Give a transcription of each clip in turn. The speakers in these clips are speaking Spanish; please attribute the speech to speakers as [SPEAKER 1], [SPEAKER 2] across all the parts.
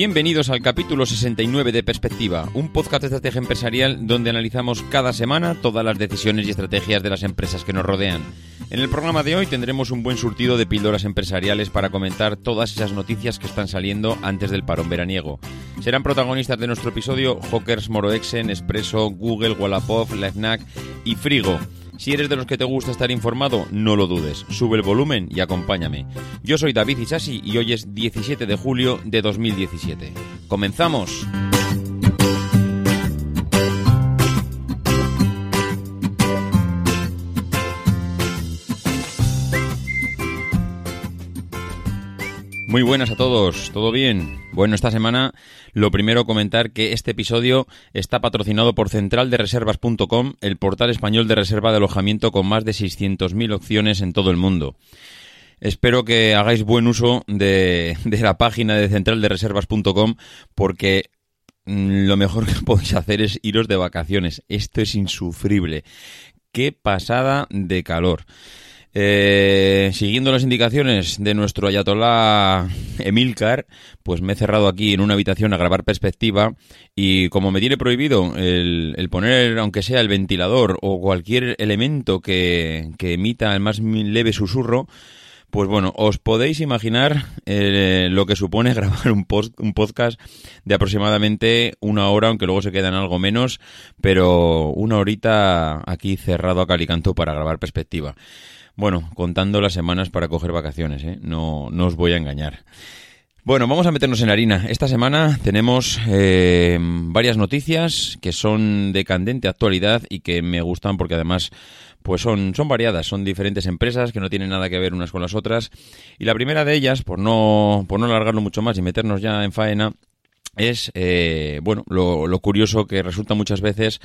[SPEAKER 1] Bienvenidos al capítulo 69 de Perspectiva, un podcast de estrategia empresarial donde analizamos cada semana todas las decisiones y estrategias de las empresas que nos rodean. En el programa de hoy tendremos un buen surtido de píldoras empresariales para comentar todas esas noticias que están saliendo antes del parón veraniego. Serán protagonistas de nuestro episodio Hawkers Moroexen, Espresso, Google, Wallapop, Lifenac y Frigo. Si eres de los que te gusta estar informado, no lo dudes. Sube el volumen y acompáñame. Yo soy David Isasi y hoy es 17 de julio de 2017. ¡Comenzamos! Muy buenas a todos, ¿todo bien? Bueno, esta semana lo primero comentar que este episodio está patrocinado por centraldereservas.com, el portal español de reserva de alojamiento con más de 600.000 opciones en todo el mundo. Espero que hagáis buen uso de, de la página de centraldereservas.com porque mm, lo mejor que podéis hacer es iros de vacaciones. Esto es insufrible. Qué pasada de calor. Eh, siguiendo las indicaciones de nuestro ayatolá Emilcar, pues me he cerrado aquí en una habitación a grabar perspectiva y como me tiene prohibido el, poner, aunque sea el ventilador o cualquier elemento que, que emita el más leve susurro, pues bueno, os podéis imaginar eh, lo que supone grabar un podcast de aproximadamente una hora, aunque luego se quedan algo menos, pero una horita aquí cerrado a calicanto para grabar perspectiva. Bueno, contando las semanas para coger vacaciones, ¿eh? no, no os voy a engañar. Bueno, vamos a meternos en harina. Esta semana tenemos eh, varias noticias que son de candente actualidad y que me gustan porque además pues son, son variadas, son diferentes empresas que no tienen nada que ver unas con las otras. Y la primera de ellas, por no, por no alargarlo mucho más y meternos ya en faena, es eh, bueno lo, lo curioso que resulta muchas veces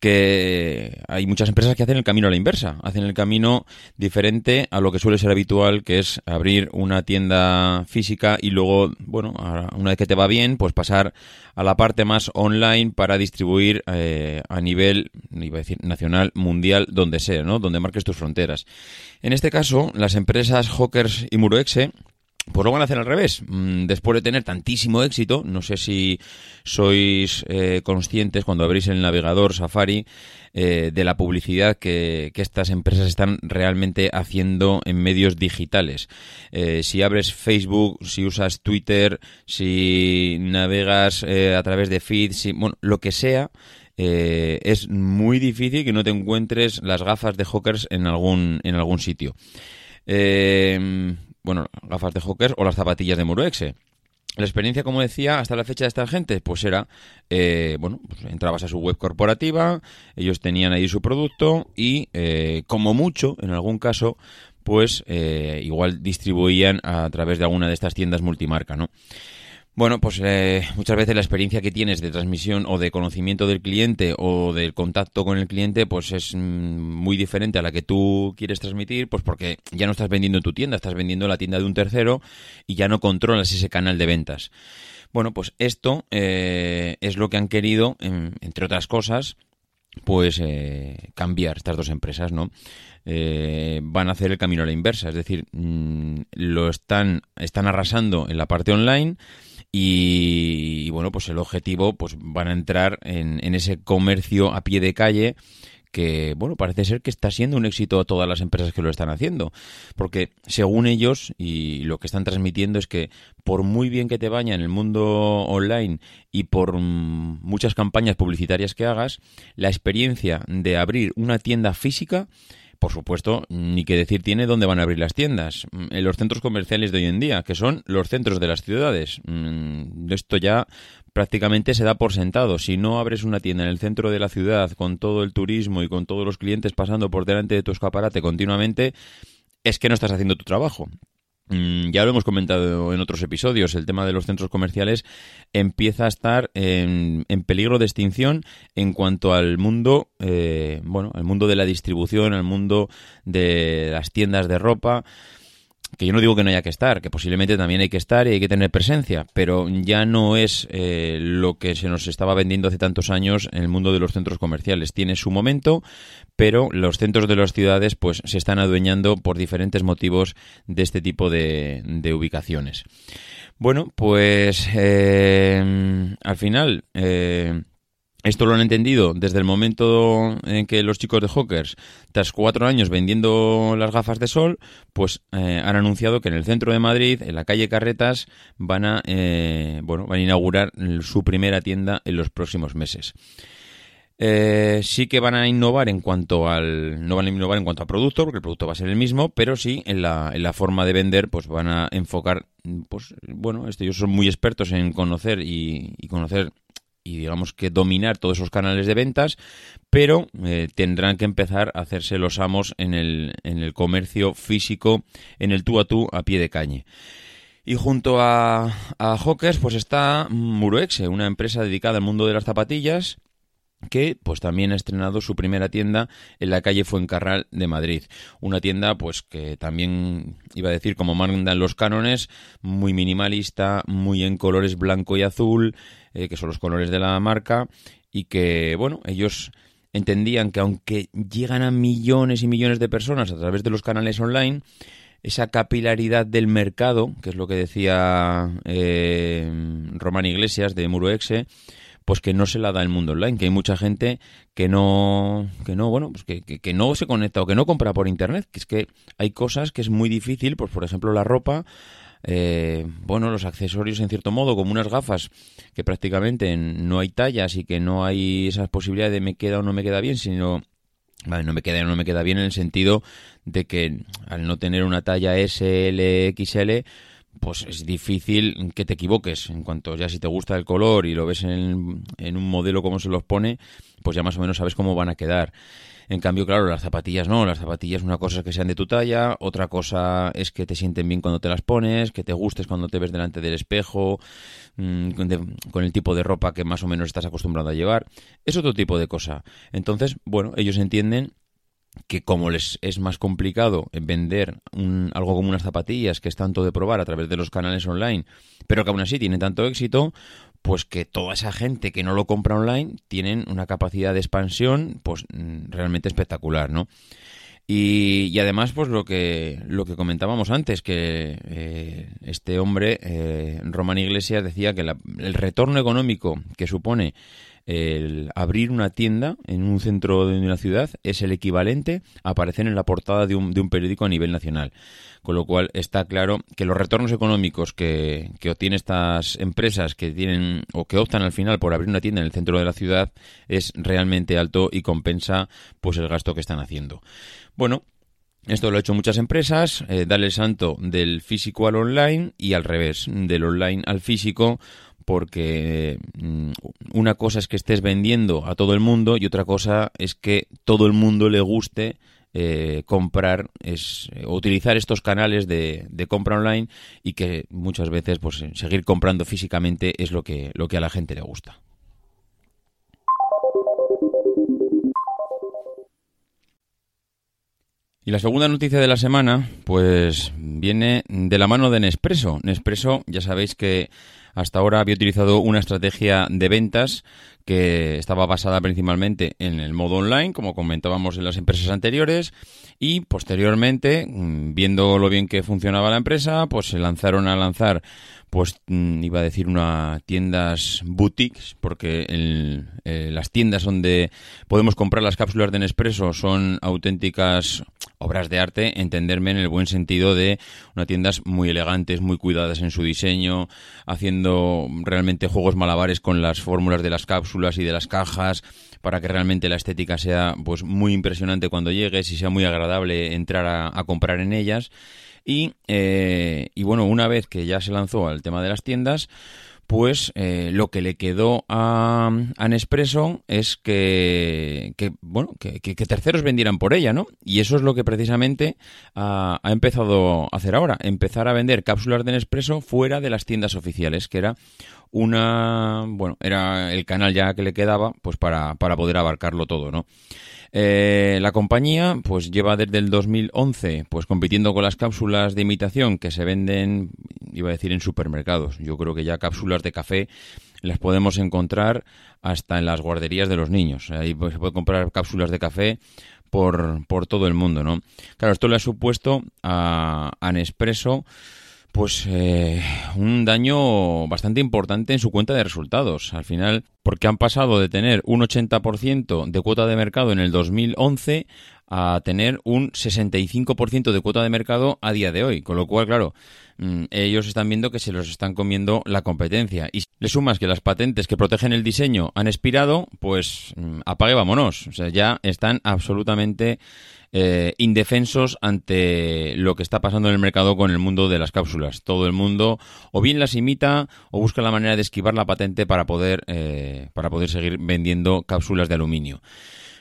[SPEAKER 1] que hay muchas empresas que hacen el camino a la inversa, hacen el camino diferente a lo que suele ser habitual, que es abrir una tienda física y luego, bueno, una vez que te va bien, pues pasar a la parte más online para distribuir eh, a nivel, iba a decir, nacional, mundial, donde sea, ¿no? Donde marques tus fronteras. En este caso, las empresas Hawkers y Muroexe pues lo van a hacer al revés. Mm, Después de tener tantísimo éxito, no sé si sois eh, conscientes cuando abrís el navegador Safari eh, de la publicidad que, que estas empresas están realmente haciendo en medios digitales. Eh, si abres Facebook, si usas Twitter, si navegas a través de feed, si, bueno, lo que sea, es muy difícil que no te encuentres las gafas de Hawkers en algún, en algún sitio. Eh, bueno, gafas de Hawkers o las zapatillas de Muroexe. La experiencia, como decía, hasta la fecha de esta gente, pues era, eh, bueno, pues entrabas a su web corporativa, ellos tenían ahí su producto y, eh, como mucho, en algún caso, pues eh, igual distribuían a través de alguna de estas tiendas multimarca, ¿no? Bueno, pues eh, muchas veces la experiencia que tienes de transmisión o de conocimiento del cliente o del contacto con el cliente, pues es mm, muy diferente a la que tú quieres transmitir, pues porque ya no estás vendiendo en tu tienda, estás vendiendo en la tienda de un tercero y ya no controlas ese canal de ventas. Bueno, pues esto eh, es lo que han querido, em, entre otras cosas, pues eh, cambiar estas dos empresas, ¿no? Eh, van a hacer el camino a la inversa, es decir, mm, lo están, están arrasando en la parte online y, bueno, pues el objetivo, pues van a entrar en, en ese comercio a pie de calle que, bueno, parece ser que está siendo un éxito a todas las empresas que lo están haciendo. Porque según ellos, y lo que están transmitiendo es que por muy bien que te vaya en el mundo online y por muchas campañas publicitarias que hagas, la experiencia de abrir una tienda física por supuesto, ni que decir tiene dónde van a abrir las tiendas. Mm, En los centros comerciales de hoy en día, que son los centros de las ciudades. Mm, Esto ya prácticamente se da por sentado. Si no abres una tienda en el centro de la ciudad con todo el turismo y con todos los clientes pasando por delante de tu escaparate continuamente, es que no estás haciendo tu trabajo. Mm, ya lo hemos comentado en otros episodios, el tema de los centros comerciales empieza a estar en, en peligro de extinción en cuanto al mundo, eh, bueno, al mundo de la distribución, al mundo de las tiendas de ropa que yo no digo que no haya que estar, que posiblemente también hay que estar y hay que tener presencia, pero ya no es eh, lo que se nos estaba vendiendo hace tantos años en el mundo de los centros comerciales. Tiene su momento, pero los centros de las ciudades pues se están adueñando por diferentes motivos de este tipo de, de ubicaciones. Bueno, pues eh, al final... Eh, esto lo han entendido desde el momento en que los chicos de Hawkers, tras cuatro años vendiendo las gafas de sol, pues eh, han anunciado que en el centro de Madrid, en la calle Carretas, van a, eh, bueno, van a inaugurar su primera tienda en los próximos meses. Eh, sí que van a innovar en cuanto al no van a innovar en cuanto a producto porque el producto va a ser el mismo pero sí en la, en la forma de vender pues van a enfocar pues bueno ellos son muy expertos en conocer y, y conocer y digamos que dominar todos esos canales de ventas, pero eh, tendrán que empezar a hacerse los amos en el, en el comercio físico, en el tú a tú a pie de cañe. Y junto a, a Hawkers pues está Muroexe, una empresa dedicada al mundo de las zapatillas, que pues también ha estrenado su primera tienda en la calle Fuencarral de Madrid. Una tienda pues que también iba a decir como mandan los cánones, muy minimalista, muy en colores blanco y azul, eh, que son los colores de la marca y que bueno, ellos entendían que aunque llegan a millones y millones de personas a través de los canales online, esa capilaridad del mercado, que es lo que decía eh, Román Iglesias de Muroexe, pues que no se la da el mundo online, que hay mucha gente que no, que no, bueno, pues que, que, que, no se conecta o que no compra por internet, que es que hay cosas que es muy difícil, pues por ejemplo la ropa, eh, bueno, los accesorios en cierto modo, como unas gafas que prácticamente no hay tallas y que no hay esas posibilidades de me queda o no me queda bien, sino no me queda no me queda bien en el sentido de que al no tener una talla S, L, XL, pues es difícil que te equivoques. En cuanto ya si te gusta el color y lo ves en, en, un modelo como se los pone, pues ya más o menos sabes cómo van a quedar. En cambio, claro, las zapatillas no. Las zapatillas una cosa es que sean de tu talla, otra cosa es que te sienten bien cuando te las pones, que te gustes cuando te ves delante del espejo, de, con el tipo de ropa que más o menos estás acostumbrado a llevar. Es otro tipo de cosa. Entonces, bueno, ellos entienden que como les es más complicado vender un, algo como unas zapatillas que es tanto de probar a través de los canales online, pero que aún así tienen tanto éxito, pues que toda esa gente que no lo compra online tienen una capacidad de expansión pues mm, realmente espectacular, ¿no? Y, además, pues lo que, lo que comentábamos antes, que eh, este hombre, eh, Román Iglesias, decía que el retorno económico que supone el abrir una tienda en un centro de una ciudad es el equivalente a aparecer en la portada de un, de un periódico a nivel nacional. Con lo cual está claro que los retornos económicos que, que obtienen estas empresas que tienen o que optan al final por abrir una tienda en el centro de la ciudad es realmente alto y compensa pues el gasto que están haciendo. Bueno, esto lo han hecho muchas empresas, eh, darle el santo del físico al online y al revés, del online al físico, porque mm, una cosa es que estés vendiendo a todo el mundo y otra cosa es que todo el mundo le guste eh, comprar es o utilizar estos canales de, de, compra online y que muchas veces pues seguir comprando físicamente es lo que lo que a la gente le gusta. Y la segunda noticia de la semana, pues viene de la mano de Nespresso. Nespresso, ya sabéis que hasta ahora había utilizado una estrategia de ventas que estaba basada principalmente en el modo online, como comentábamos en las empresas anteriores, y posteriormente, mm, viendo lo bien que funcionaba la empresa, pues se lanzaron a lanzar, pues mm, iba a decir una tiendas boutiques, porque el, eh, las tiendas donde podemos comprar las cápsulas de Nespresso son auténticas obras de arte, entenderme en el buen sentido de unas tiendas muy elegantes, muy cuidadas en su diseño, haciendo realmente juegos malabares con las fórmulas de las cápsulas y de las cajas, para que realmente la estética sea pues muy impresionante cuando llegues y sea muy agradable entrar a, comprar en ellas. Y, eh, y bueno, una vez que ya se lanzó al tema de las tiendas, pues eh, lo que le quedó a, a Nespresso es que, bueno, que, que- terceros vendieran por ella, ¿no? Y eso es lo que precisamente ha, ha empezado a hacer ahora, empezar a vender cápsulas de Nespresso fuera de las tiendas oficiales, que era una, bueno, era el canal ya que le quedaba, pues para, para poder abarcarlo todo, ¿no? Eh, la compañía pues lleva desde el 2011 pues compitiendo con las cápsulas de imitación que se venden, iba a decir en supermercados. Yo creo que ya cápsulas de café las podemos encontrar hasta en las guarderías de los niños. Ahí pues, se puede comprar cápsulas de café por, por todo el mundo, ¿no? Claro, esto le ha supuesto a, a pues eh, un daño bastante importante en su cuenta de resultados. Al final, porque han pasado de tener un 80% de cuota de mercado en el 2011 a tener un 65% de cuota de mercado a día de hoy. Con lo cual, claro, mm, ellos están viendo que se los están comiendo la competencia. Y si le sumas que las patentes que protegen el diseño han expirado, pues mm, apague vámonos. O sea, ya están absolutamente eh, indefensos ante lo que está pasando en el mercado con el mundo de las cápsulas. Todo el mundo o bien las imita o busca la manera de esquivar la patente para poder, eh, para poder seguir vendiendo cápsulas de aluminio.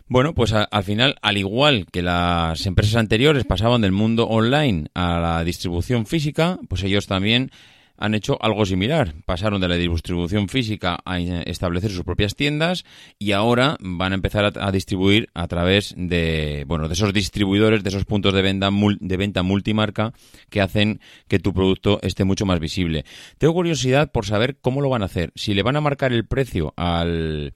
[SPEAKER 1] Bueno, pues a- al final, al igual que las empresas anteriores pasaban del mundo online a la distribución física, pues ellos también han hecho algo similar. Pasaron de la distribución física a establecer sus propias tiendas y ahora van a empezar a, a distribuir a través de, bueno, de esos distribuidores, de esos puntos de venta, mul- de venta multimarca que hacen que tu producto esté mucho más visible. Tengo curiosidad por saber cómo lo van a hacer. Si le van a marcar el precio al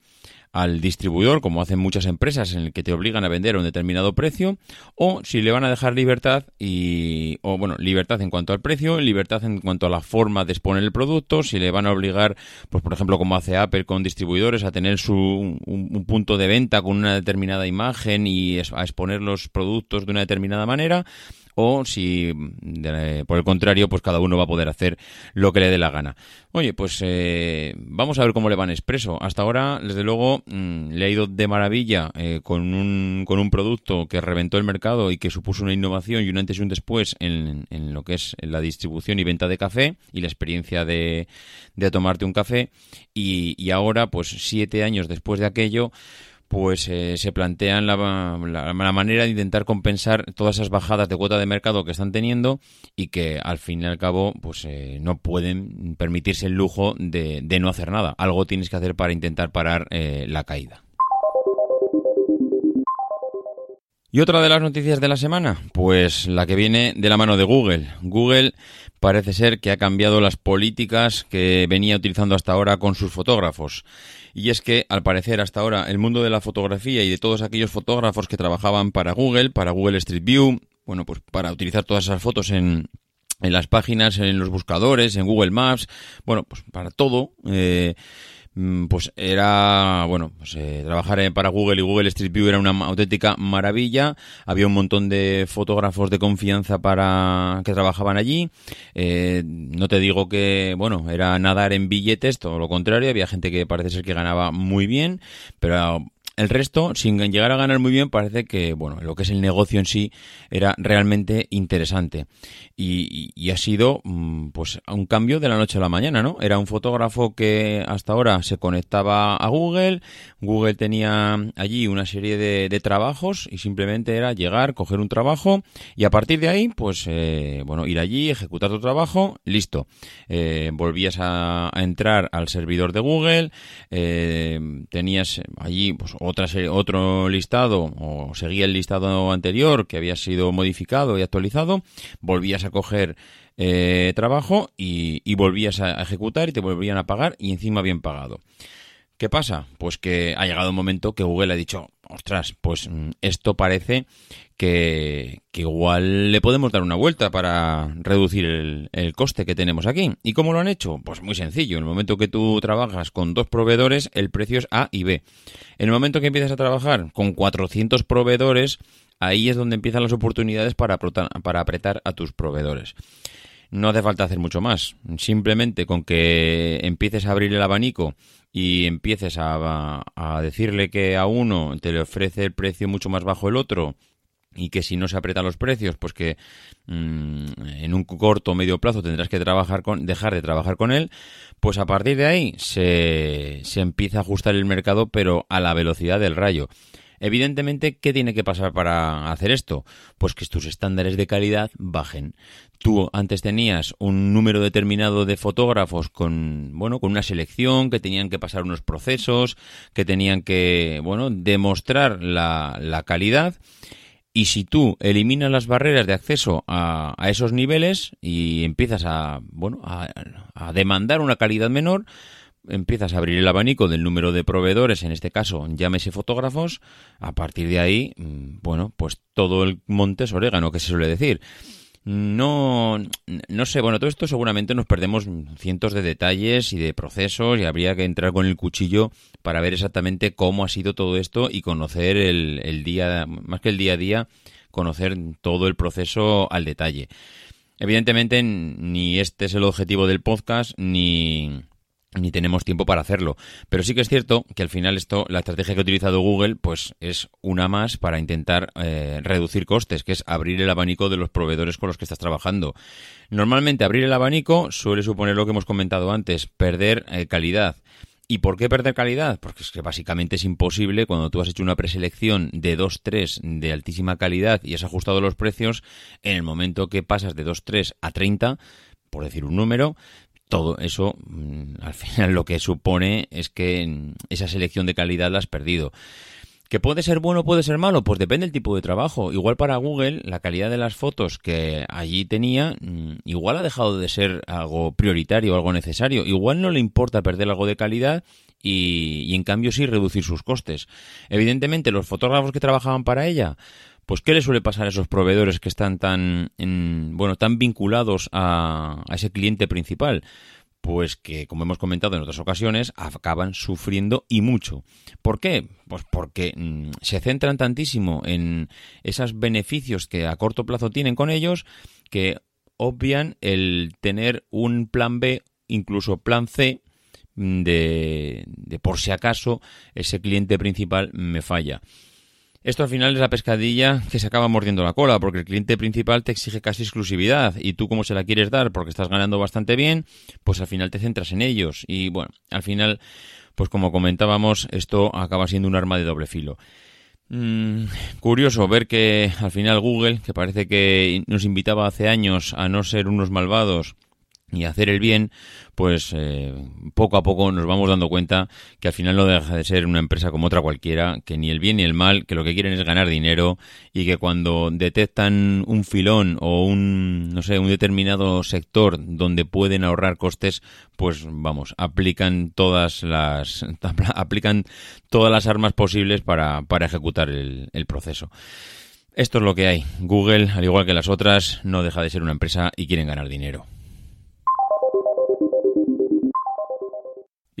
[SPEAKER 1] al distribuidor, como hacen muchas empresas en el que te obligan a vender a un determinado precio, o si le van a dejar libertad y o bueno, libertad en cuanto al precio, libertad en cuanto a la forma de exponer el producto, si le van a obligar, pues por ejemplo, como hace Apple con distribuidores a tener su un, un punto de venta con una determinada imagen y a exponer los productos de una determinada manera, o si de- por el contrario pues cada uno va a poder hacer lo que le dé la gana. Oye pues eh, vamos a ver cómo le van expreso. Hasta ahora desde luego mm, le ha ido de maravilla eh, con un con un producto que reventó el mercado y que supuso una innovación y un antes y un después en, en lo que es la distribución y venta de café y la experiencia de, de tomarte un café. Y, y ahora pues siete años después de aquello pues eh, se plantean la, la- manera de intentar compensar todas esas bajadas de cuota de mercado que están teniendo y que al fin y al cabo pues eh, no pueden permitirse el lujo de, de no hacer nada. Algo tienes que hacer para intentar parar eh, la caída. ¿Y otra de las noticias de la semana? Pues la que viene de la mano de Google. Google parece ser que ha cambiado las políticas que venía utilizando hasta ahora con sus fotógrafos. Y es que, al parecer, hasta ahora el mundo de la fotografía y de todos aquellos fotógrafos que trabajaban para Google, para Google Street View, bueno, pues para utilizar todas esas fotos en, en las páginas, en los buscadores, en Google Maps, bueno, pues para todo, eh, pues era, bueno, pues eh, trabajar eh, para Google y Google Street View era una auténtica maravilla. Había un montón de fotógrafos de confianza para que trabajaban allí. Eh, no te digo que, bueno, era nadar en billetes, todo lo contrario. Había gente que parece ser que ganaba muy bien, pero el resto, sin llegar a ganar muy bien, parece que, bueno, lo que es el negocio en sí era realmente interesante. Y, y- ha sido, mm, pues, un cambio de la noche a la mañana, ¿no? Era un fotógrafo que hasta ahora se conectaba a Google, Google tenía allí una serie de, de trabajos y simplemente era llegar, coger un trabajo y a partir de ahí, pues, eh, bueno, ir allí, ejecutar tu trabajo, listo. Eh, volvías a, a entrar al servidor de Google, eh, tenías allí pues, otra otro listado o seguía el listado anterior que había sido modificado y actualizado, volvías a coger eh, trabajo y, y volvías a ejecutar y te volvían a pagar y encima bien pagado. ¿Qué pasa? Pues que ha llegado un momento que Google ha dicho, ostras, pues mm, esto parece que, igual le podemos dar una vuelta para reducir el, coste que tenemos aquí. ¿Y cómo lo han hecho? Pues muy sencillo. En el momento que tú trabajas con dos proveedores, el precio es A y B. En el momento que empiezas a trabajar con 400 proveedores, ahí es donde empiezan las oportunidades para apretar a tus proveedores. No hace falta hacer mucho más. Simplemente con que empieces a abrir el abanico y empieces a, a decirle que a uno te le ofrece el precio mucho más bajo el otro y que si no se apretan los precios, pues que mm, en un corto o medio plazo tendrás que trabajar con, dejar de trabajar con él, pues a partir de ahí se, se empieza a ajustar el mercado, pero a la velocidad del rayo. Evidentemente, ¿qué tiene que pasar para hacer esto? Pues que tus estándares de calidad bajen. Tú antes tenías un número determinado de fotógrafos con, bueno, con una selección, que tenían que pasar unos procesos, que tenían que, bueno, demostrar la, la calidad. Y si tú eliminas las barreras de acceso a, a esos niveles y empiezas a, bueno, a, a demandar una calidad menor, empiezas a abrir el abanico del número de proveedores, en este caso llámese fotógrafos, a partir de ahí, mm, bueno, pues todo el monte es orégano, que se suele decir. No, no sé, bueno, todo esto seguramente nos perdemos cientos de detalles y de procesos y habría que entrar con el cuchillo para ver exactamente cómo ha sido todo esto y conocer el, el día, más que el día a día, conocer todo el proceso al detalle. Evidentemente, ni este es el objetivo del podcast, ni, ni tenemos tiempo para hacerlo. Pero sí que es cierto que al final esto, la estrategia que ha utilizado Google, pues es una más para intentar eh, reducir costes, que es abrir el abanico de los proveedores con los que estás trabajando. Normalmente abrir el abanico suele suponer lo que hemos comentado antes, perder eh, calidad. ¿Y por qué perder calidad? Porque es que básicamente es imposible cuando tú has hecho una preselección de 2-3 de altísima calidad y has ajustado los precios, en el momento que pasas de 2-3 a 30, por decir un número, todo eso mm, al final lo que supone es que esa selección de calidad la has perdido. ¿Que puede ser bueno puede ser malo? Pues depende del tipo de trabajo. Igual para Google, la calidad de las fotos que allí tenía, mm, igual ha dejado de ser algo prioritario, algo necesario. Igual no le importa perder algo de calidad y, y en cambio sí reducir sus costes. Evidentemente, los fotógrafos que trabajaban para ella, pues ¿qué le suele pasar a esos proveedores que están tan, en, bueno, tan vinculados a, ese cliente principal? pues que, como hemos comentado en otras ocasiones, acaban sufriendo y mucho. ¿Por qué? Pues porque mm, se centran tantísimo en esos beneficios que a corto plazo tienen con ellos que obvian el tener un plan B, incluso plan C, mm, de por si acaso ese cliente principal me falla. Esto al final es la pescadilla que se acaba mordiendo la cola, porque el cliente principal te exige casi exclusividad y tú como se la quieres dar porque estás ganando bastante bien, pues al final te centras en ellos y bueno, al final, pues como comentábamos, esto acaba siendo un arma de doble filo. Mm, curioso ver que al final Google, que parece que nos invitaba hace años a no ser unos malvados, y hacer el bien, pues eh, poco a poco nos vamos dando cuenta que al final no deja de ser una empresa como otra cualquiera, que ni el bien ni el mal, que lo que quieren es ganar dinero y que cuando detectan un filón o un, no sé, un determinado sector donde pueden ahorrar costes, pues vamos, aplican todas las, aplican todas las armas posibles para, para ejecutar el, el proceso. Esto es lo que hay. Google, al igual que las otras, no deja de ser una empresa y quieren ganar dinero.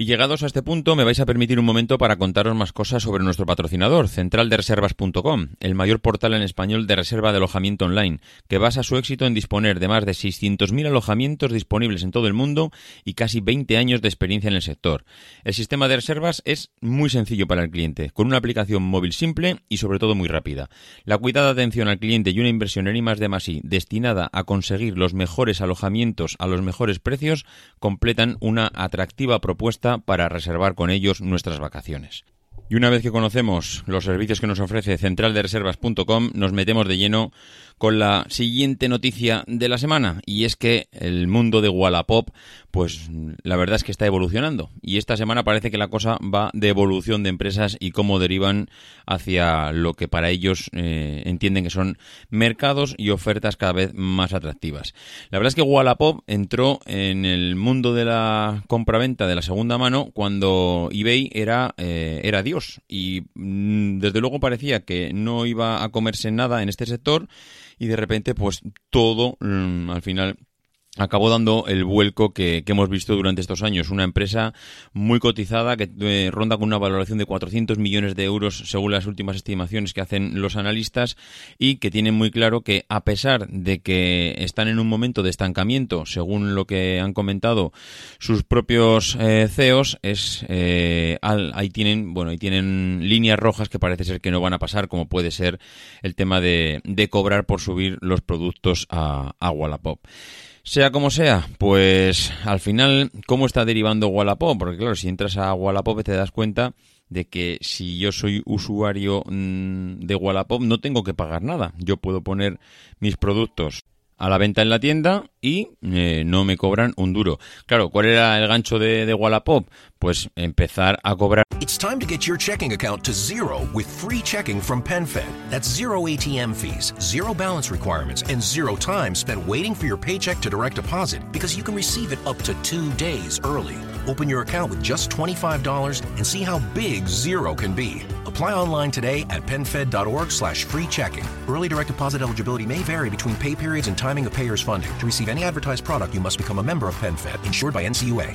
[SPEAKER 1] Y llegados a este punto, me vais a permitir un momento para contaros más cosas sobre nuestro patrocinador, centraldereservas.com, el mayor portal en español de reserva de alojamiento online, que basa su éxito en disponer de más de 600.000 alojamientos disponibles en todo el mundo y casi 20 años de experiencia en el sector. El sistema de reservas es muy sencillo para el cliente, con una aplicación móvil simple y sobre todo muy rápida. La cuidada atención al cliente y una inversión en I más de más I destinada a conseguir los mejores alojamientos a los mejores precios completan una atractiva propuesta para reservar con ellos nuestras vacaciones. Y una vez que conocemos los servicios que nos ofrece centraldereservas.com, nos metemos de lleno con la siguiente noticia de la semana y es que el mundo de Wallapop pues la verdad es que está evolucionando y esta semana parece que la cosa va de evolución de empresas y cómo derivan hacia lo que para ellos eh, entienden que son mercados y ofertas cada vez más atractivas. La verdad es que Wallapop entró en el mundo de la compraventa de la segunda mano cuando eBay era, eh, era Dios y mm, desde luego parecía que no iba a comerse nada en este sector y de repente pues todo mm, al final acabó dando el vuelco que, que, hemos visto durante estos años. Una empresa muy cotizada que eh, ronda con una valoración de 400 millones de euros según las últimas estimaciones que hacen los analistas y que tienen muy claro que a pesar de que están en un momento de estancamiento, según lo que han comentado sus propios eh, CEOs, es eh, ahí tienen bueno ahí tienen líneas rojas que parece ser que no van a pasar, como puede ser el tema de, de cobrar por subir los productos a, a Wallapop. Sea como sea, pues al final, ¿cómo está derivando Wallapop? Porque claro, si entras a Wallapop te das cuenta de que si yo soy usuario mmm, de Wallapop no tengo que pagar nada. Yo puedo poner mis productos a la venta en la tienda y eh, no me cobran un duro. Claro, ¿cuál era el gancho de, Wallapop? Pues empezar a cobrar.
[SPEAKER 2] It's time to get your checking account to zero with free checking from PenFed. That's zero ATM fees, zero balance requirements, and zero time spent waiting for your paycheck to direct deposit because you can receive it up to two days early. Open your account with just $25 and see how big zero can be. Apply online today at penfed.org slash free checking. Early direct deposit eligibility may vary between pay periods and timing of payer's funding. To receive any advertised product, you must become a member of PenFed, insured by NCUA.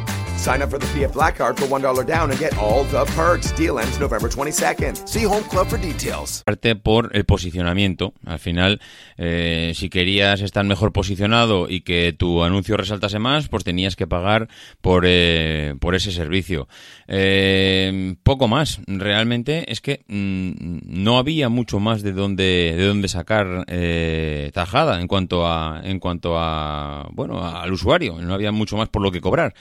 [SPEAKER 3] Sign up for the PF Black Card for $1 down and get all the perks. Deal ends November 22nd. See Home Club for details.
[SPEAKER 1] Parte por el posicionamiento. Al final, eh, si querías estar mejor posicionado y que tu anuncio resaltase más, pues tenías que pagar por, eh, por ese servicio. Eh, poco más. Realmente es que mmm, no había mucho más de dónde, de dónde sacar eh, tajada en cuanto a, en cuanto a, bueno, al usuario. No había mucho más por lo que cobrar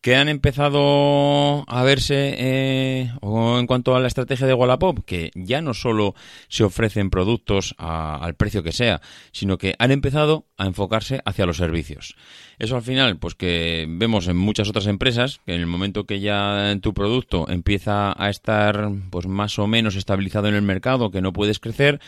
[SPEAKER 1] que han empezado a verse eh, en cuanto a la estrategia de Wallapop, que ya no solo se ofrecen productos a, al precio que sea, sino que han empezado a enfocarse hacia los servicios. Eso al final, pues que vemos en muchas otras empresas, que en el momento que ya tu producto empieza a estar pues más o menos estabilizado en el mercado, que no puedes crecer,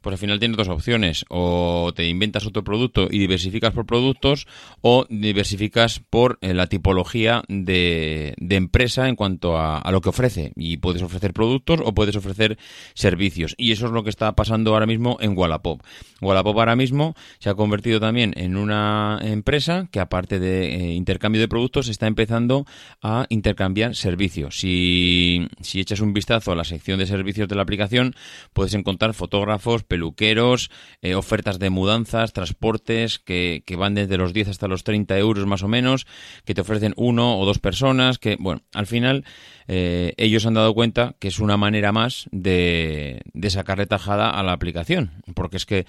[SPEAKER 1] pues al final tienes dos opciones. O te inventas otro producto y diversificas por productos, o diversificas por eh, la tipología de, empresa en cuanto a, a, lo que ofrece. Y puedes ofrecer productos o puedes ofrecer servicios. Y eso es lo que está pasando ahora mismo en Wallapop. Wallapop ahora mismo se ha convertido también en una empresa que aparte de eh, intercambio de productos está empezando a intercambiar servicios. Si, si echas un vistazo a la sección de servicios de la aplicación, puedes encontrar fotógrafos, peluqueros, eh, ofertas de mudanzas, transportes que, que, van desde los 10 hasta los 30 euros más o menos, que te ofrecen uno o dos personas, que, bueno, al final eh, ellos han dado cuenta que es una manera más de, de sacarle tajada a la aplicación, porque es que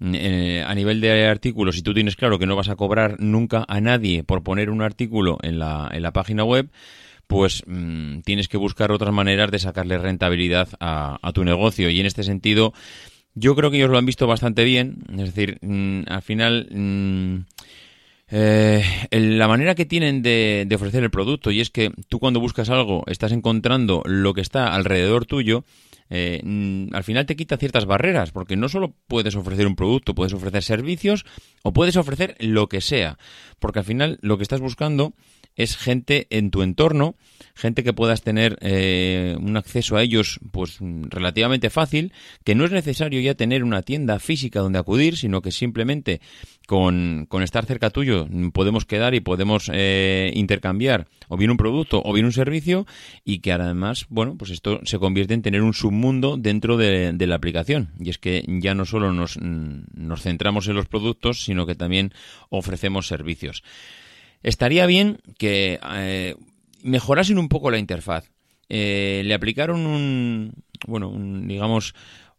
[SPEAKER 1] eh, a nivel de artículos, si tú tienes claro que no vas a cobrar nunca a nadie por poner un artículo en la, en la página web, pues mmm, tienes que buscar otras maneras de sacarle rentabilidad a, a tu negocio. Y en este sentido, yo creo que ellos lo han visto bastante bien, es decir, mmm, al final mmm, la manera que tienen de, de, ofrecer el producto y es que tú cuando buscas algo estás encontrando lo que está alrededor tuyo, eh, al final te quita ciertas barreras porque no solo puedes ofrecer un producto, puedes ofrecer servicios o puedes ofrecer lo que sea, porque al final lo que estás buscando es gente en tu entorno, gente que puedas tener eh, un acceso a ellos pues relativamente fácil, que no es necesario ya tener una tienda física donde acudir, sino que simplemente con, con estar cerca tuyo podemos quedar y podemos eh, intercambiar o bien un producto o bien un servicio y que además, bueno, pues esto se convierte en tener un submundo dentro de, de la aplicación. Y es que ya no solo nos, nos centramos en los productos, sino que también ofrecemos servicios. Estaría bien que eh, mejorasen un poco la interfaz. Eh, le aplicaron un, bueno, un, digamos,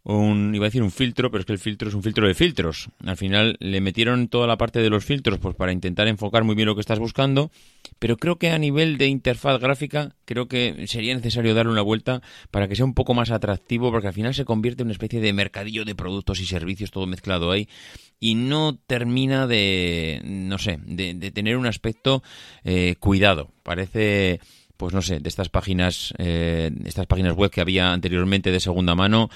[SPEAKER 1] un, iba a decir un filtro, pero es que el filtro es un filtro de filtros. Al final le metieron toda la parte de los filtros pues para intentar enfocar muy bien lo que estás buscando, pero creo que a nivel de interfaz gráfica creo que sería necesario darle una vuelta para que sea un poco más atractivo porque al final se convierte en una especie de mercadillo de productos y servicios todo mezclado ahí y no termina de, no sé, de, de tener un aspecto eh, cuidado. Parece pues no sé, de estas páginas, eh, estas páginas web que había anteriormente de segunda mano,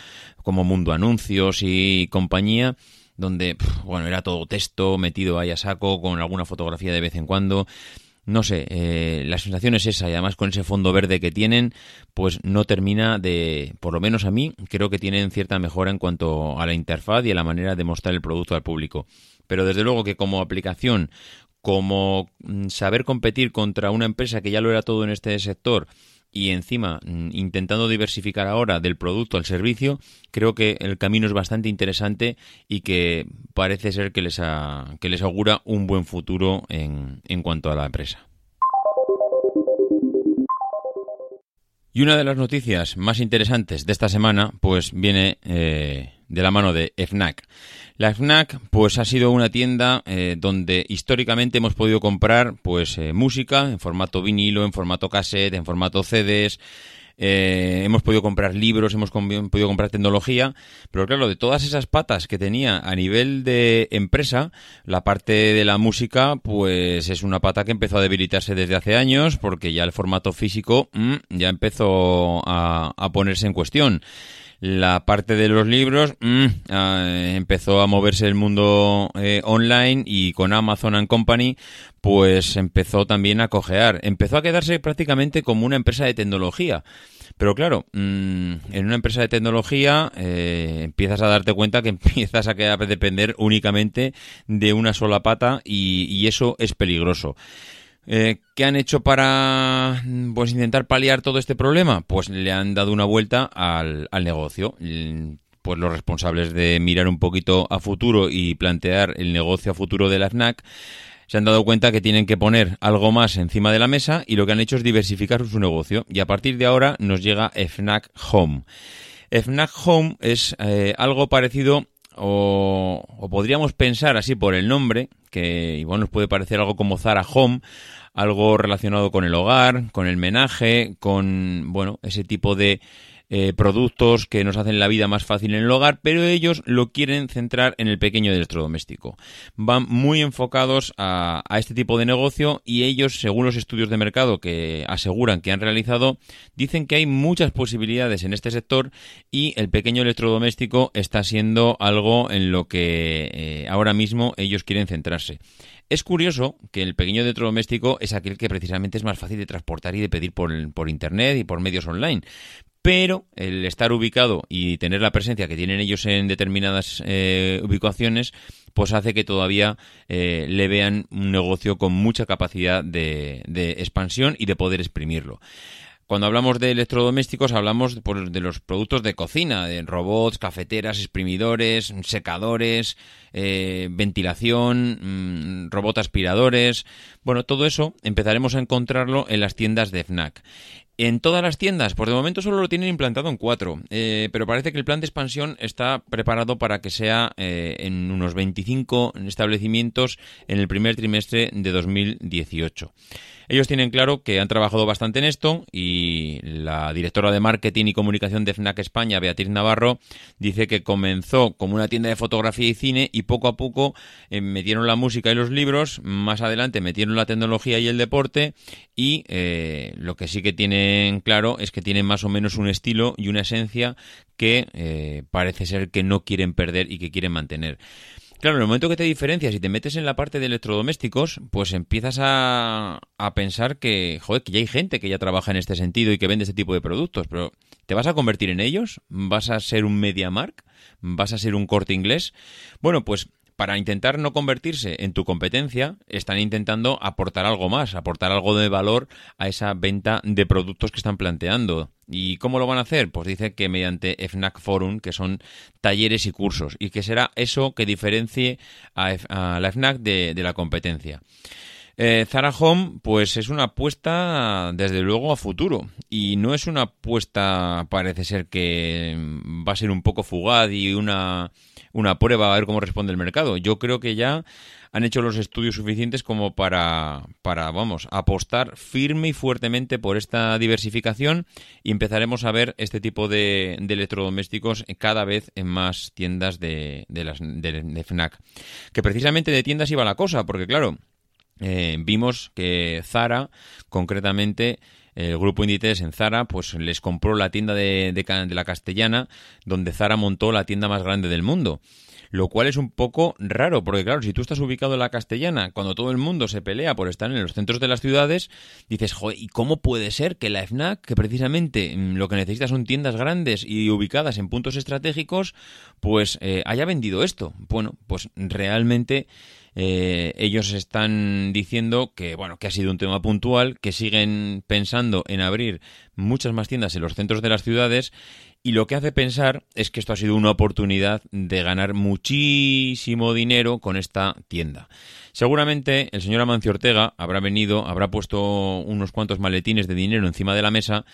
[SPEAKER 1] como Mundo Anuncios y compañía, donde, bueno, era todo texto metido ahí a saco, con alguna fotografía de vez en cuando. No sé, eh, la sensación es esa, y además con ese fondo verde que tienen, pues no termina de, por lo menos a mí, creo que tienen cierta mejora en cuanto a la interfaz y a la manera de mostrar el producto al público. Pero desde luego que como aplicación, como mm, saber competir contra una empresa que ya lo era todo en este sector y encima mm, intentando diversificar ahora del producto al servicio, creo que el camino es bastante interesante y que parece ser que les, que les augura un buen futuro en, en cuanto a la empresa. Y una de las noticias más interesantes de esta semana, pues viene eh, de la mano de FNAC. La FNAC, pues ha sido una tienda eh, donde históricamente hemos podido comprar, pues eh, música en formato vinilo, en formato cassette, en formato CDs. eh, hemos podido comprar libros, hemos podido comprar tecnología, pero claro, de todas esas patas que tenía a nivel de empresa, la parte de la música, pues es una pata que empezó a debilitarse desde hace años, porque ya el formato físico mm, ya empezó a, a ponerse en cuestión. La parte de los libros mm, ah, empezó a moverse el mundo eh, online y con Amazon and Company pues empezó también a cojear. Empezó a quedarse prácticamente como una empresa de tecnología. Pero claro, mm, en una empresa de tecnología eh, empiezas a darte cuenta que empiezas a quedar- a depender únicamente de una sola pata y, y eso es peligroso. Eh, ¿Qué han hecho para mm, pues intentar paliar todo este problema? Pues le han dado una vuelta al, al negocio. Mm, Pues los responsables de mirar un poquito a futuro y plantear el negocio a futuro de la FNAC se han dado cuenta que tienen que poner algo más encima de la mesa y lo que han hecho es diversificar su negocio. Y a partir de ahora nos llega FNAC Home. FNAC Home es eh, algo parecido o, podríamos pensar así por el nombre, que igual nos puede parecer algo como Zara Home, algo relacionado con el hogar, con el menaje, con, bueno, ese tipo de eh, productos que nos hacen la vida más fácil en el hogar, pero ellos lo quieren centrar en el pequeño electrodoméstico. Van muy enfocados a, este tipo de negocio y ellos, según los estudios de mercado que aseguran que han realizado, dicen que hay muchas posibilidades en este sector y el pequeño electrodoméstico está siendo algo en lo que eh, ahora mismo ellos quieren centrarse. Es curioso que el pequeño electrodoméstico es aquel que precisamente es más fácil de transportar y de pedir por internet y por medios online. Pero el estar ubicado y tener la presencia que tienen ellos en determinadas eh, ubicaciones, pues hace que todavía eh, le vean un negocio con mucha capacidad de, de expansión y de poder exprimirlo. Cuando hablamos de electrodomésticos hablamos pues, de los productos de cocina, de robots, cafeteras, exprimidores, secadores, eh, ventilación, mm, robot aspiradores. Bueno, todo eso empezaremos a encontrarlo en las tiendas de FNAC. En todas las tiendas, pues de momento solo lo tienen implantado en cuatro, eh, pero parece que el plan de expansión está preparado para que sea eh, en unos 25 establecimientos en el primer trimestre de 2018. Ellos tienen claro que han trabajado bastante en esto y la directora de marketing y comunicación de FNAC España, Beatriz Navarro, dice que comenzó como una tienda de fotografía y cine y poco a poco eh, metieron la música y los libros, más adelante metieron la tecnología y el deporte y eh, lo que sí que tienen claro es que tienen más o menos un estilo y una esencia que eh, parece ser que no quieren perder y que quieren mantener. Claro, en el momento que te diferencias y te metes en la parte de electrodomésticos, pues empiezas a, a pensar que, joder, que ya hay gente que ya trabaja en este sentido y que vende este tipo de productos, pero ¿te vas a convertir en ellos? ¿Vas a ser un MediaMark? ¿Vas a ser un corte inglés? Bueno, pues para intentar no convertirse en tu competencia, están intentando aportar algo más, aportar algo de valor a esa venta de productos que están planteando. ¿Y cómo lo van a hacer? Pues dice que mediante FNAC Forum, que son talleres y cursos, y que será eso que diferencie a, a la FNAC de la competencia. Eh, Zara Home, pues es una apuesta desde luego a futuro y no es una apuesta, parece ser que va a ser un poco fugaz y una, una prueba a ver cómo responde el mercado. Yo creo que ya han hecho los estudios suficientes como para, para, vamos, apostar firme y fuertemente por esta diversificación y empezaremos a ver este tipo de, de electrodomésticos cada vez en más tiendas de, de, las, de, de FNAC. Que precisamente de tiendas iba la cosa, porque claro, eh, vimos que Zara, concretamente, el grupo Inditex en Zara, pues les compró la tienda de, de, la Castellana, donde Zara montó la tienda más grande del mundo. Lo cual es un poco raro, porque claro, si tú estás ubicado en la Castellana, cuando todo el mundo se pelea por estar en los centros de las ciudades, dices, joder, ¿y cómo puede ser que la FNAC, que precisamente lo que necesita son tiendas grandes y ubicadas en puntos estratégicos, pues eh, haya vendido esto? Bueno, pues realmente eh, ellos están diciendo que bueno que ha sido un tema puntual, que siguen pensando en abrir muchas más tiendas en los centros de las ciudades y lo que hace pensar es que esto ha sido una oportunidad de ganar muchísimo dinero con esta tienda. Seguramente el señor Amancio Ortega habrá venido, habrá puesto unos cuantos maletines de dinero encima de la mesa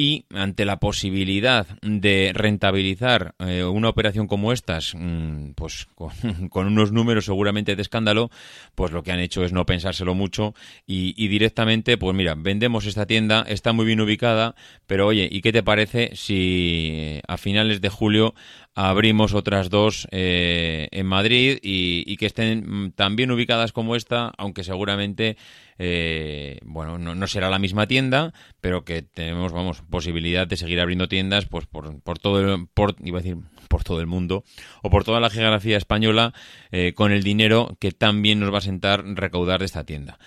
[SPEAKER 1] y ante la posibilidad de rentabilizar eh, una operación como estas, mmm, pues con, con, unos números seguramente de escándalo, pues lo que han hecho es no pensárselo mucho y, y, directamente, pues mira, vendemos esta tienda, está muy bien ubicada, pero oye, ¿y qué te parece si a finales de julio abrimos otras dos eh, en Madrid y, y, que estén tan bien ubicadas como esta, aunque seguramente eh, bueno, no, no, será la misma tienda, pero que tenemos, vamos, posibilidad de seguir abriendo tiendas pues por, por todo el, por, iba a decir, por todo el mundo o por toda la geografía española eh, con el dinero que también nos va a sentar recaudar de esta tienda.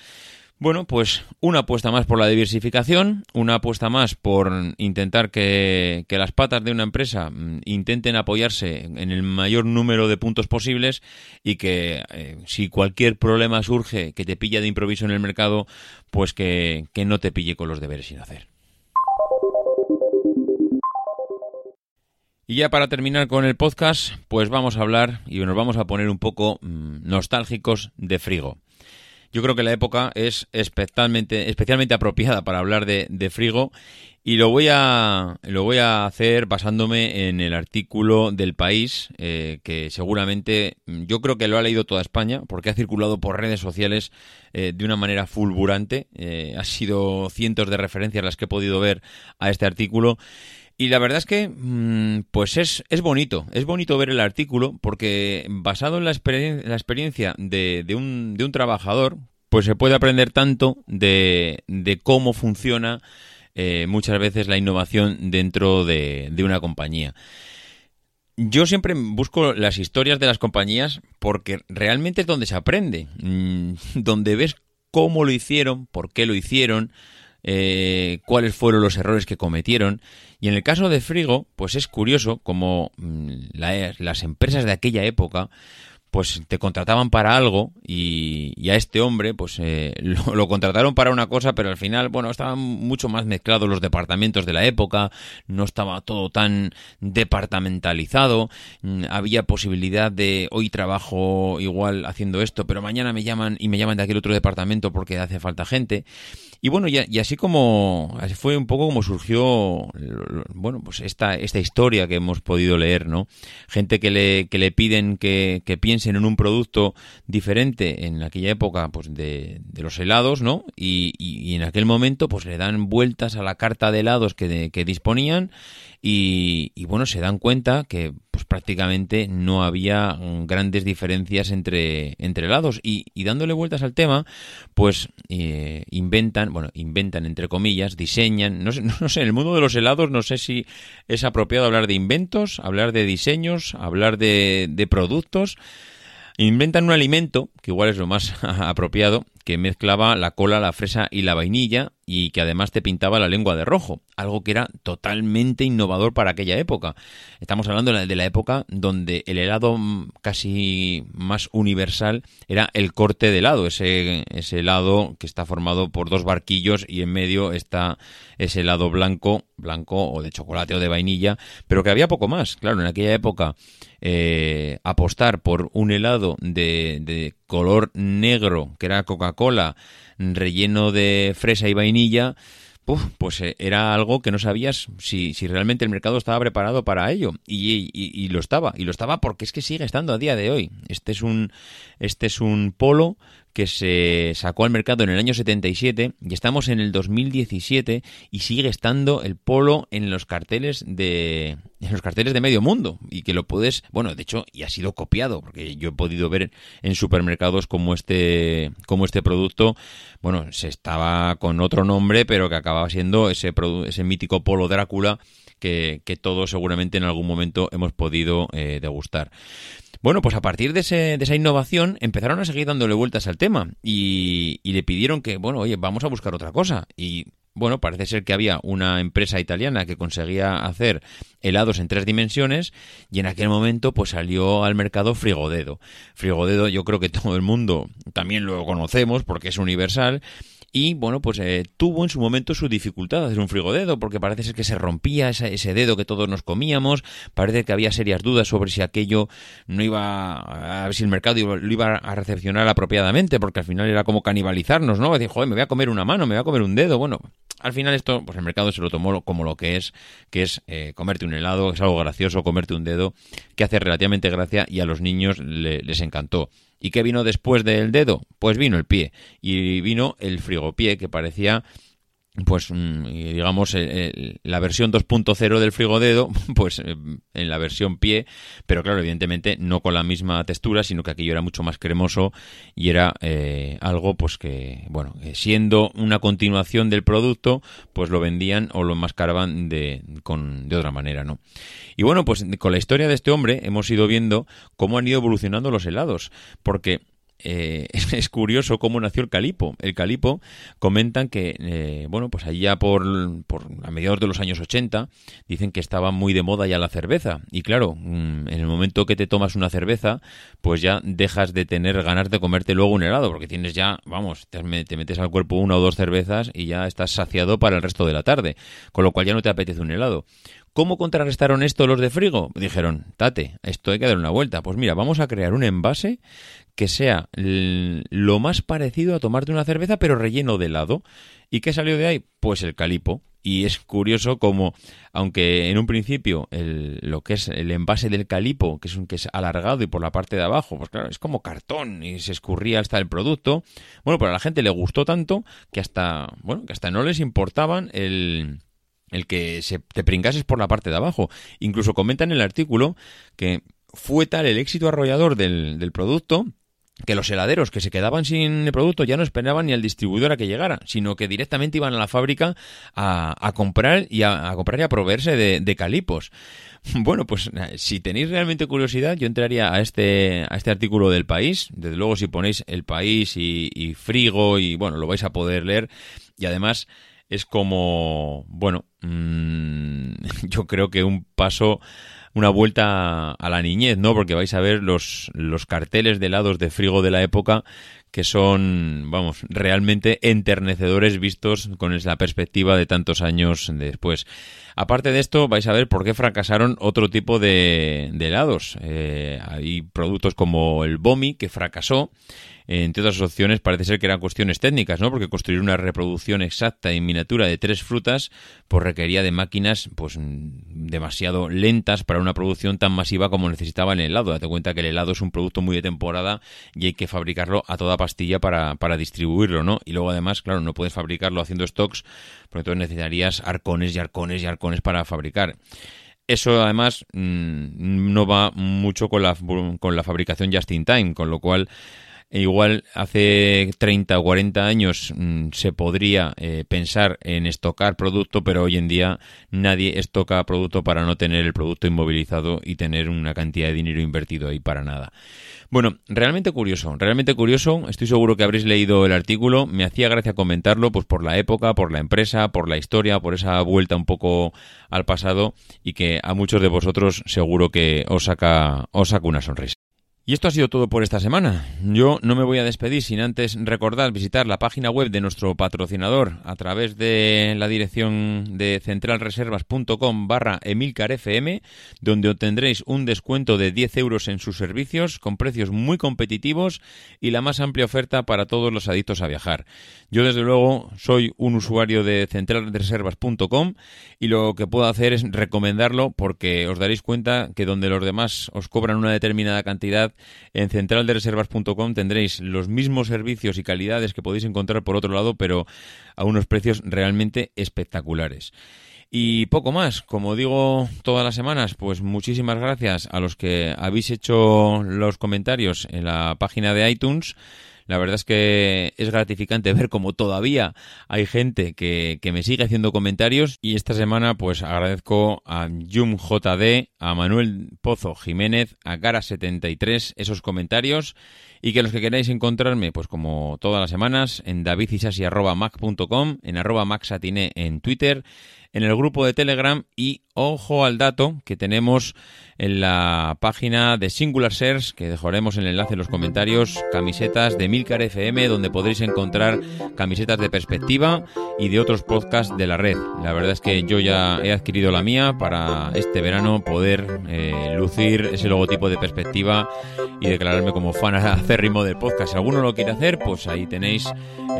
[SPEAKER 1] Bueno, pues una apuesta más por la diversificación, una apuesta más por intentar que, las patas de una empresa mm, intenten apoyarse en el mayor número de puntos posibles y que eh, si cualquier problema surge que te pilla de improviso en el mercado, pues que, que no te pille con los deberes sin hacer. Y ya para terminar con el podcast, pues vamos a hablar y nos vamos a poner un poco mmm, nostálgicos de Frigo. Yo creo que la época es especialmente, especialmente apropiada para hablar de, Frigo y lo voy a lo voy a hacer basándome en el artículo del país eh, que seguramente yo creo que lo ha leído toda España porque ha circulado por redes sociales eh, de una manera fulgurante eh, ha sido cientos de referencias las que he podido ver a este artículo y la verdad es que, mm, pues es, es bonito, es bonito ver el artículo porque basado en la, experien la experiencia de, un, de un trabajador, pues se puede aprender tanto de, de cómo funciona eh, muchas veces la innovación dentro de, de una compañía. Yo siempre busco las historias de las compañías porque realmente es donde se aprende, mmm, donde ves cómo lo hicieron, por qué lo hicieron, eh, cuáles fueron los errores que cometieron. Y en el caso de Frigo, pues es curioso como la, las empresas de aquella época pues te contrataban para algo y, y a este hombre pues eh, lo, lo, contrataron para una cosa pero al final bueno estaban mucho más mezclados los departamentos de la época no estaba todo tan departamentalizado mm, había posibilidad de hoy trabajo igual haciendo esto pero mañana me llaman y me llaman de aquel otro departamento porque hace falta gente y bueno, y, y, así como así fue un poco como surgió bueno, pues esta esta historia que hemos podido leer, ¿no? Gente que le que le piden que, que piensen en un producto diferente en aquella época pues de, de los helados, ¿no? Y, y, y, en aquel momento pues le dan vueltas a la carta de helados que, de, que disponían y, y, bueno, se dan cuenta que pues prácticamente no había grandes diferencias entre, entre helados y, y dándole vueltas al tema, pues eh, inventan, bueno, inventan entre comillas, diseñan, no sé, no sé, en el mundo de los helados no sé si es apropiado hablar de inventos, hablar de diseños, hablar de, de productos, Inventan un alimento, que igual es lo más apropiado, que mezclaba la cola, la fresa y la vainilla y que además te pintaba la lengua de rojo, algo que era totalmente innovador para aquella época. Estamos hablando de la, época donde el helado casi más universal era el corte de helado, ese, ese helado que está formado por dos barquillos y en medio está ese helado blanco, blanco o de chocolate o de vainilla, pero que había poco más. Claro, en aquella época eh, apostar por un helado de color negro, que era Coca-Cola, relleno de fresa y vainilla, pues eh, era algo que no sabías si, si, realmente el mercado estaba preparado para ello. Y, y, y, lo estaba. Y lo estaba porque es que sigue estando a día de hoy. Este es un, este es un polo que se sacó al mercado en el año 77 y estamos en el 2017 y sigue estando el polo en los carteles de en los carteles de medio mundo y que lo puedes, bueno, de hecho y ha sido copiado porque yo he podido ver en supermercados como este como este producto, bueno, se estaba con otro nombre, pero que acababa siendo ese ese mítico polo Drácula que, que, todos seguramente en algún momento hemos podido eh, degustar. Bueno, pues a partir de, ese, de, esa innovación empezaron a seguir dándole vueltas al tema y, y, le pidieron que, bueno, oye, vamos a buscar otra cosa. Y bueno, parece ser que había una empresa italiana que conseguía hacer helados en tres dimensiones y en aquel momento pues salió al mercado Frigodedo. Frigodedo yo creo que todo el mundo también lo conocemos porque es universal y bueno, pues eh, tuvo en su momento su dificultad hacer un frigodedo, porque parece ser que se rompía ese, ese, dedo que todos nos comíamos, parece que había serias dudas sobre si aquello no iba, a ver si el mercado lo iba a recepcionar apropiadamente, porque al final era como canibalizarnos, ¿no? Decir, joder, me voy a comer una mano, me voy a comer un dedo, bueno, al final esto, pues el mercado se lo tomó como lo que es, que es eh, comerte un helado, es algo gracioso, comerte un dedo, que hace relativamente gracia y a los niños le, les encantó. ¿Y qué vino después del dedo? Pues vino el pie. Y vino el frigopié, que parecía pues digamos la versión 2.0 del frigodedo pues en la versión pie pero claro evidentemente no con la misma textura sino que aquello era mucho más cremoso y era eh, algo pues que bueno siendo una continuación del producto pues lo vendían o lo enmascaraban de con de otra manera no y bueno pues con la historia de este hombre hemos ido viendo cómo han ido evolucionando los helados porque eh, es, curioso cómo nació el calipo. El calipo comentan que, eh, bueno, pues allá por, por a mediados de los años 80 dicen que estaba muy de moda ya la cerveza. Y claro, mm, en el momento que te tomas una cerveza, pues ya dejas de tener ganas de comerte luego un helado, porque tienes ya, vamos, te, te metes al cuerpo una o dos cervezas y ya estás saciado para el resto de la tarde, con lo cual ya no te apetece un helado. ¿Cómo contrarrestaron esto los de Frigo? Dijeron, tate, esto hay que dar una vuelta. Pues mira, vamos a crear un envase que sea lo más parecido a tomarte una cerveza, pero relleno de helado. ¿Y qué salió de ahí? Pues el calipo. Y es curioso como, aunque en un principio el, lo que es el envase del calipo, que es un que es alargado y por la parte de abajo, pues claro, es como cartón y se escurría hasta el producto. Bueno, pero a la gente le gustó tanto que hasta, bueno, que hasta no les importaban el el que se te pringases por la parte de abajo. Incluso comenta en el artículo que fue tal el éxito arrollador del, del producto que los heladeros que se quedaban sin el producto ya no esperaban ni al distribuidor a que llegara, sino que directamente iban a la fábrica a, a comprar y a, comprar y a proveerse de, calipos. Bueno, pues si tenéis realmente curiosidad, yo entraría a este, a este artículo del país. Desde luego, si ponéis el país y, frigo y bueno, lo vais a poder leer. Y además, es como, bueno, mmm, yo creo que un paso, una vuelta a la niñez, ¿no? Porque vais a ver los, los carteles de helados de frigo de la época que son, vamos, realmente enternecedores vistos con la perspectiva de tantos años después. Aparte de esto, vais a ver por qué fracasaron otro tipo de, de helados. Eh, hay productos como el Bomi, que fracasó, entre otras opciones parece ser que eran cuestiones técnicas, ¿no? Porque construir una reproducción exacta en miniatura de tres frutas pues requería de máquinas pues demasiado lentas para una producción tan masiva como necesitaba el helado. Date cuenta que el helado es un producto muy de temporada y hay que fabricarlo a toda pastilla para, para distribuirlo, ¿no? Y luego además, claro, no puedes fabricarlo haciendo stocks, porque entonces necesitarías arcones y arcones y arcones para fabricar. Eso además mmm, no va mucho con la, con la fabricación just in time, con lo cual Igual hace 30 o 40 años mm, se podría eh, pensar en estocar producto, pero hoy en día nadie estoca producto para no tener el producto inmovilizado y tener una cantidad de dinero invertido ahí para nada. Bueno, realmente curioso, realmente curioso. Estoy seguro que habréis leído el artículo. Me hacía gracia comentarlo, pues por la época, por la empresa, por la historia, por esa vuelta un poco al pasado y que a muchos de vosotros seguro que os saca, os saca una sonrisa. Y esto ha sido todo por esta semana. Yo no me voy a despedir sin antes recordar visitar la página web de nuestro patrocinador a través de la dirección de centralreservas.com barra emilcarfm, donde obtendréis un descuento de 10 euros en sus servicios con precios muy competitivos y la más amplia oferta para todos los adictos a viajar. Yo desde luego soy un usuario de centralreservas.com y lo que puedo hacer es recomendarlo porque os daréis cuenta que donde los demás os cobran una determinada cantidad, en centraldereservas.com tendréis los mismos servicios y calidades que podéis encontrar por otro lado, pero a unos precios realmente espectaculares. Y poco más, como digo todas las semanas, pues muchísimas gracias a los que habéis hecho los comentarios en la página de iTunes. La verdad es que es gratificante ver cómo todavía hay gente que, que, me sigue haciendo comentarios. Y esta semana pues agradezco a Jum JD, a Manuel Pozo Jiménez, a Cara73 esos comentarios. Y que los que queráis encontrarme pues como todas las semanas en davidisasi.mac.com, en arroba maxatine en Twitter, en el grupo de Telegram. Y ojo al dato que tenemos en la página de Singular Shares, que dejaremos el enlace en los comentarios, camisetas de Milcar FM, donde podréis encontrar camisetas de perspectiva y de otros podcasts de la red. La verdad es que yo ya he adquirido la mía para este verano poder eh, lucir ese logotipo de perspectiva y declararme como fan acérrimo del podcast. Si alguno lo quiere hacer, pues ahí tenéis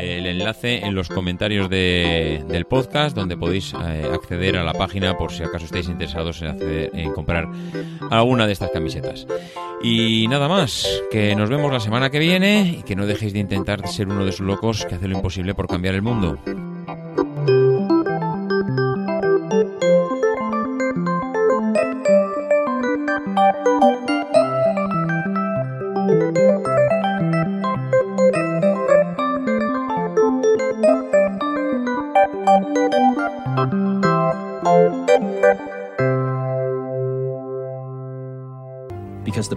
[SPEAKER 1] eh, el enlace en los comentarios de, del podcast, donde podéis eh, acceder a la página por si acaso estáis interesados en, acceder, en comprar alguna de estas camisetas. Y nada más, que nos vemos la semana que viene y que no dejéis de intentar ser uno de esos locos que hace lo imposible por cambiar el mundo.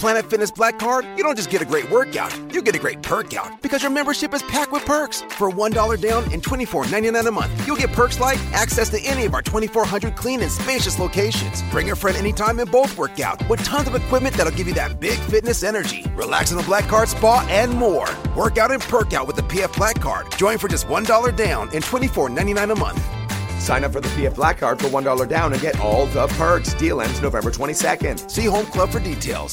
[SPEAKER 3] Planet Fitness Black Card, you don't just get a great workout, you get a great perk out because your membership is packed with perks. For $1 down and $24.99 a month, you'll get perks like access to any of our 2,400 clean and spacious locations. Bring a friend anytime and both work out with tons of equipment that'll give you that big fitness energy. Relax in the Black Card spa and more. Work out and perk out with the PF Black Card. Join for just $1 down and $24.99 a month.
[SPEAKER 4] Sign up for the PF Black Card for $1 down and get all the perks. Deal ends November 22nd.
[SPEAKER 3] See Home Club for details.